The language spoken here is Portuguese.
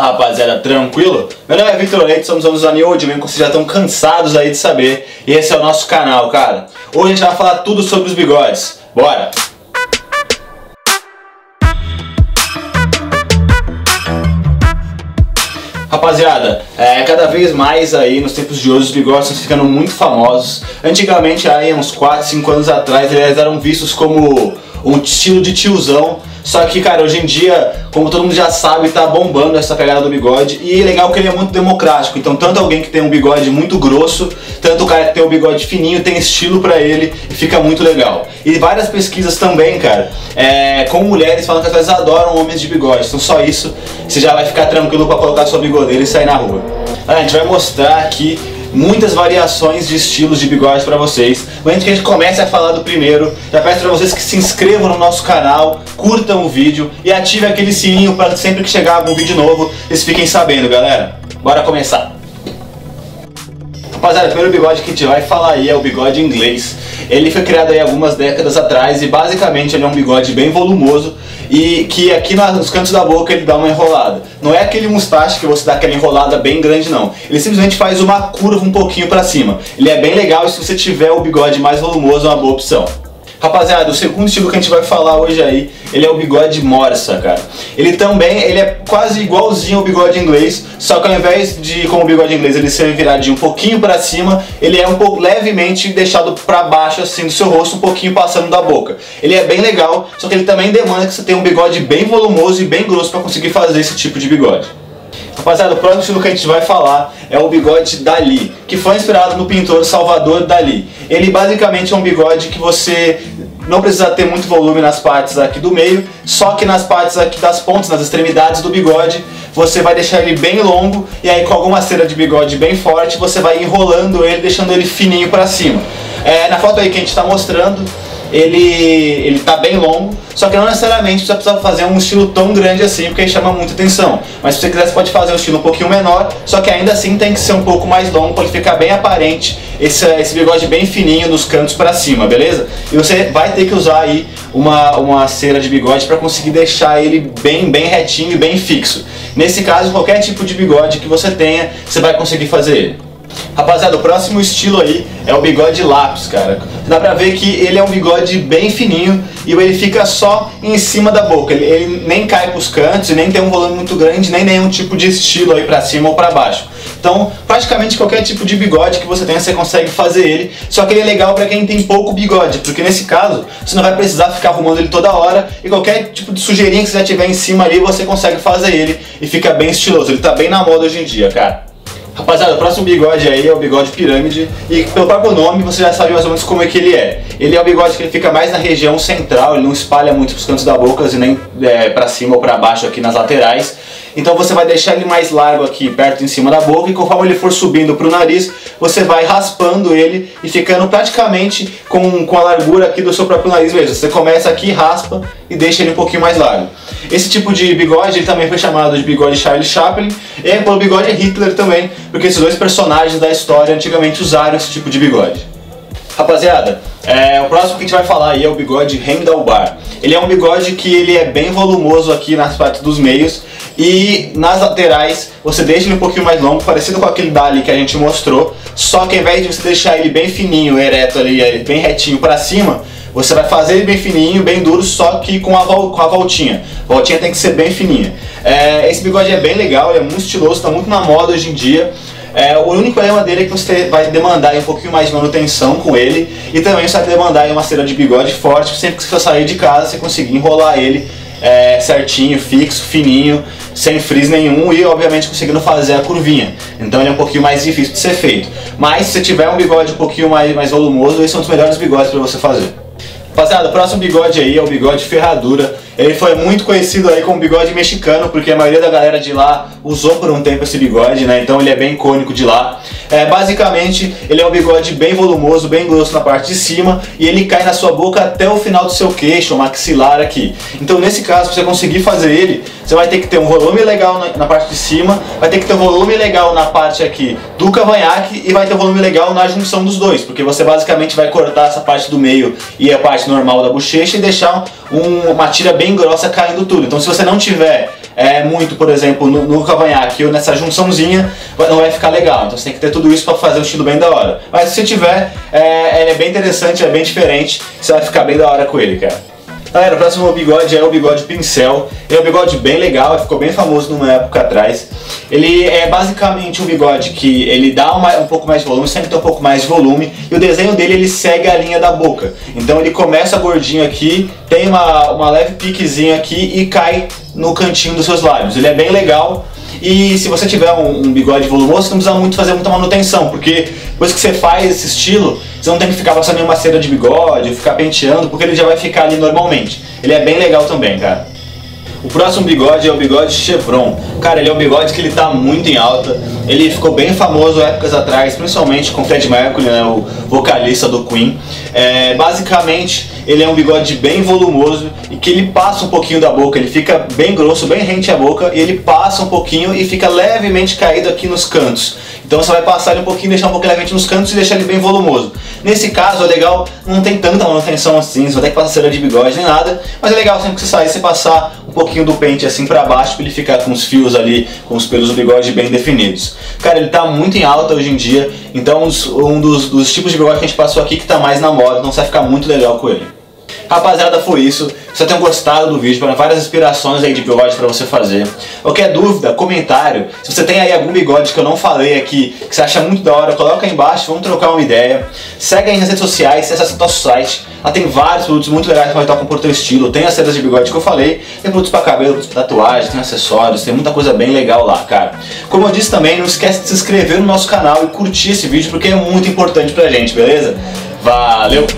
Fala rapaziada, tranquilo? Meu nome é Victor Leite, somos anos da New Old Man, como vocês já estão cansados aí de saber, e esse é o nosso canal, cara. Hoje a gente vai falar tudo sobre os bigodes. Bora! Rapaziada, é, cada vez mais aí nos tempos de hoje os bigodes estão ficando muito famosos. Antigamente, aí uns 4, 5 anos atrás, eles eram vistos como um estilo de tiozão só que, cara, hoje em dia, como todo mundo já sabe, tá bombando essa pegada do bigode. E legal que ele é muito democrático. Então, tanto alguém que tem um bigode muito grosso, tanto o cara que tem um bigode fininho, tem estilo para ele e fica muito legal. E várias pesquisas também, cara, é, com mulheres falando que as vezes adoram homens de bigode. Então, só isso, você já vai ficar tranquilo para colocar sua bigodeira e sair na rua. A gente vai mostrar aqui muitas variações de estilos de bigode para vocês. Mas antes que a gente comece a falar do primeiro, já peço para vocês que se inscrevam no nosso canal, curtam o vídeo e ativem aquele sininho para sempre que chegar algum vídeo novo, vocês fiquem sabendo, galera. Bora começar! Rapaziada, o primeiro bigode que a gente vai falar aí é o bigode inglês. Ele foi criado aí algumas décadas atrás e basicamente ele é um bigode bem volumoso e que aqui nos cantos da boca ele dá uma enrolada. Não é aquele mustache que você dá aquela enrolada bem grande não. Ele simplesmente faz uma curva um pouquinho para cima. Ele é bem legal e se você tiver o bigode mais volumoso é uma boa opção. Rapaziada, o segundo estilo que a gente vai falar hoje aí, ele é o bigode morsa, cara. Ele também, ele é quase igualzinho ao bigode inglês, só que ao invés de, como o bigode inglês, ele ser viradinho um pouquinho para cima, ele é um pouco levemente deixado para baixo assim do seu rosto, um pouquinho passando da boca. Ele é bem legal, só que ele também demanda que você tenha um bigode bem volumoso e bem grosso para conseguir fazer esse tipo de bigode. Rapaziada, o próximo estilo que a gente vai falar é o bigode Dali, que foi inspirado no pintor Salvador Dali. Ele basicamente é um bigode que você não precisa ter muito volume nas partes aqui do meio, só que nas partes aqui das pontas, nas extremidades do bigode, você vai deixar ele bem longo e aí com alguma cera de bigode bem forte, você vai enrolando ele, deixando ele fininho para cima. É, na foto aí que a gente está mostrando, ele, ele tá bem longo, só que não necessariamente você precisa fazer um estilo tão grande assim, porque chama muita atenção. Mas se você quiser, você pode fazer um estilo um pouquinho menor, só que ainda assim tem que ser um pouco mais longo ele ficar bem aparente esse, esse bigode bem fininho dos cantos para cima, beleza? E você vai ter que usar aí uma, uma cera de bigode para conseguir deixar ele bem, bem retinho e bem fixo. Nesse caso, qualquer tipo de bigode que você tenha, você vai conseguir fazer ele. Rapaziada, o próximo estilo aí é o bigode lápis, cara. Dá pra ver que ele é um bigode bem fininho e ele fica só em cima da boca. Ele, ele nem cai pros cantos nem tem um volume muito grande, nem nenhum tipo de estilo aí pra cima ou pra baixo. Então, praticamente qualquer tipo de bigode que você tenha, você consegue fazer ele. Só que ele é legal para quem tem pouco bigode, porque nesse caso, você não vai precisar ficar arrumando ele toda hora e qualquer tipo de sujeirinha que você já tiver em cima ali, você consegue fazer ele e fica bem estiloso. Ele tá bem na moda hoje em dia, cara. Rapaziada, o próximo bigode aí é o bigode pirâmide e pelo próprio nome você já sabe mais ou menos como é que ele é. Ele é um bigode que ele fica mais na região central, ele não espalha muito pros cantos da boca e nem é, para cima ou para baixo aqui nas laterais. Então você vai deixar ele mais largo aqui perto em cima da boca e conforme ele for subindo para o nariz, você vai raspando ele e ficando praticamente com, com a largura aqui do seu próprio nariz mesmo. Você começa aqui, raspa e deixa ele um pouquinho mais largo. Esse tipo de bigode ele também foi chamado de bigode Charlie Chaplin e pelo bigode Hitler também, porque esses dois personagens da história antigamente usaram esse tipo de bigode. Rapaziada, é, o próximo que a gente vai falar aí é o bigode Handlebar. Ele é um bigode que ele é bem volumoso aqui nas partes dos meios e nas laterais você deixa ele um pouquinho mais longo, parecido com aquele dali que a gente mostrou, só que ao invés de você deixar ele bem fininho, ereto ali, bem retinho para cima, você vai fazer ele bem fininho, bem duro, só que com a, com a voltinha. A voltinha tem que ser bem fininha. É, esse bigode é bem legal, é muito estiloso, está muito na moda hoje em dia. É, o único problema dele é que você vai demandar um pouquinho mais de manutenção com ele e também você vai demandar uma cera de bigode forte sempre que você sair de casa você conseguir enrolar ele é, certinho, fixo, fininho, sem frizz nenhum e obviamente conseguindo fazer a curvinha. Então ele é um pouquinho mais difícil de ser feito. Mas se você tiver um bigode um pouquinho mais, mais volumoso, esse é um dos melhores bigodes para você fazer. Rapaziada, o próximo bigode aí é o bigode ferradura. Ele foi muito conhecido aí como bigode mexicano, porque a maioria da galera de lá usou por um tempo esse bigode, né? Então ele é bem icônico de lá. É, basicamente, ele é um bigode bem volumoso, bem grosso na parte de cima e ele cai na sua boca até o final do seu queixo, o maxilar aqui. Então nesse caso, para você conseguir fazer ele, você vai ter que ter um volume legal na, na, parte de cima, vai ter que ter um volume legal na parte aqui do cavanhaque e vai ter um volume legal na junção dos dois, porque você basicamente vai cortar essa parte do meio e a parte normal da bochecha e deixar um, uma tira bem grossa caindo tudo. Então se você não tiver é, muito, por exemplo, no, no cavanhaque ou nessa junçãozinha, não vai ficar legal. Então você tem que ter tudo isso para fazer um estilo bem da hora. Mas se tiver, é, ele é bem interessante, é bem diferente, você vai ficar bem da hora com ele, cara. Galera, o próximo bigode é o bigode pincel. É um bigode bem legal, ficou bem famoso numa época atrás. Ele é basicamente um bigode que ele dá uma, um pouco mais de volume, sempre tem um pouco mais de volume, e o desenho dele ele segue a linha da boca. Então ele começa gordinho aqui, tem uma, uma leve piquezinha aqui e cai no cantinho dos seus lábios. Ele é bem legal, e se você tiver um, um, bigode volumoso, não precisa muito fazer muita manutenção, porque depois que você faz esse estilo, você não tem que ficar passando nenhuma cera de bigode, ficar penteando, porque ele já vai ficar ali normalmente. Ele é bem legal também, cara. O próximo bigode é o bigode chevron. Cara, ele é um bigode que ele tá muito em alta. Ele ficou bem famoso épocas atrás, principalmente com Fred Mercury, né, o vocalista do Queen. É, basicamente, ele é um bigode bem volumoso e que ele passa um pouquinho da boca. Ele fica bem grosso, bem rente à boca e ele passa um pouquinho e fica levemente caído aqui nos cantos. Então você vai passar ele um pouquinho, deixar um pouquinho levemente nos cantos e deixar ele bem volumoso. Nesse caso é legal, não tem tanta manutenção assim, você não tem que passar cera de bigode nem nada, mas é legal sempre que você sair, você passar um pouquinho do pente assim para baixo para ele ficar com os fios ali, com os pelos do bigode bem definidos. Cara, ele tá muito em alta hoje em dia, então um dos, dos tipos de bigode que a gente passou aqui que tá mais na moda, então você vai ficar muito legal com ele. Rapaziada, foi isso. Espero tenham gostado do vídeo, para várias inspirações aí de bigode para você fazer. Qualquer dúvida, comentário, se você tem aí algum bigode que eu não falei aqui, que você acha muito da hora, coloca aí embaixo, vamos trocar uma ideia. Segue aí nas redes sociais, acessa nosso site. Lá tem vários produtos muito legais vai estar com o teu estilo. Tem as sedas de bigode que eu falei, tem produtos para cabelo, produtos para tatuagem, tem acessórios, tem muita coisa bem legal lá, cara. Como eu disse também, não esquece de se inscrever no nosso canal e curtir esse vídeo porque é muito importante pra gente, beleza? Valeu!